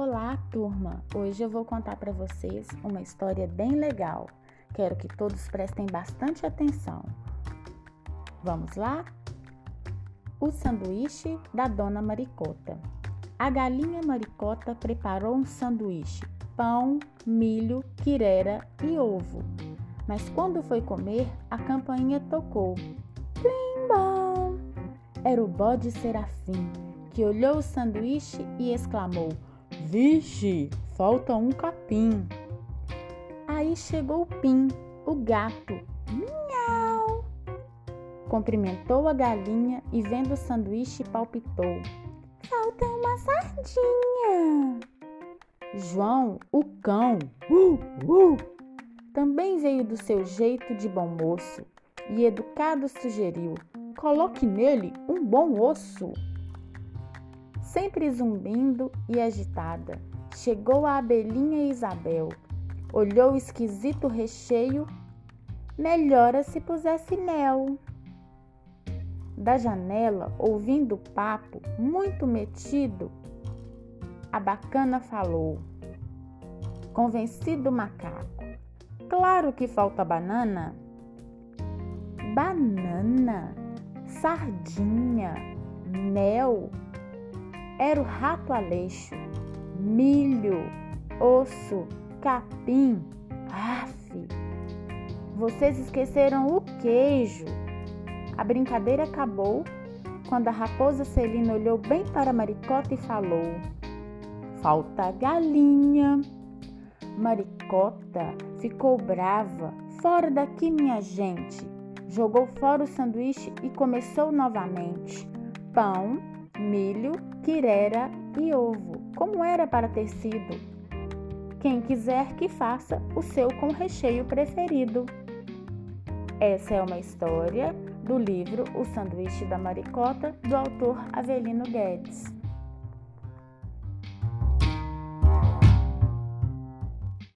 Olá, turma! Hoje eu vou contar para vocês uma história bem legal. Quero que todos prestem bastante atenção. Vamos lá? O sanduíche da Dona Maricota. A galinha Maricota preparou um sanduíche: pão, milho, quirera e ovo. Mas quando foi comer, a campainha tocou. Plim bom! Era o bode Serafim, que olhou o sanduíche e exclamou: Vixe, falta um capim. Aí chegou o Pim, o gato. Miau! Cumprimentou a galinha e, vendo o sanduíche, palpitou: Falta uma sardinha. João, o cão, uh, uh, também veio do seu jeito de bom moço e, educado, sugeriu: Coloque nele um bom osso. Sempre zumbindo e agitada, chegou a abelhinha Isabel. Olhou o esquisito recheio, melhora se pusesse mel. Da janela, ouvindo o papo, muito metido, a bacana falou. Convencido macaco. Claro que falta banana. Banana, sardinha, mel. Era o rato aleixo, milho, osso, capim. Aff! Vocês esqueceram o queijo. A brincadeira acabou quando a raposa Celina olhou bem para maricota e falou: Falta galinha. Maricota ficou brava. Fora daqui, minha gente. Jogou fora o sanduíche e começou novamente. Pão, milho, quirera e ovo, como era para ter sido. Quem quiser que faça o seu com recheio preferido. Essa é uma história do livro O Sanduíche da Maricota, do autor Avelino Guedes.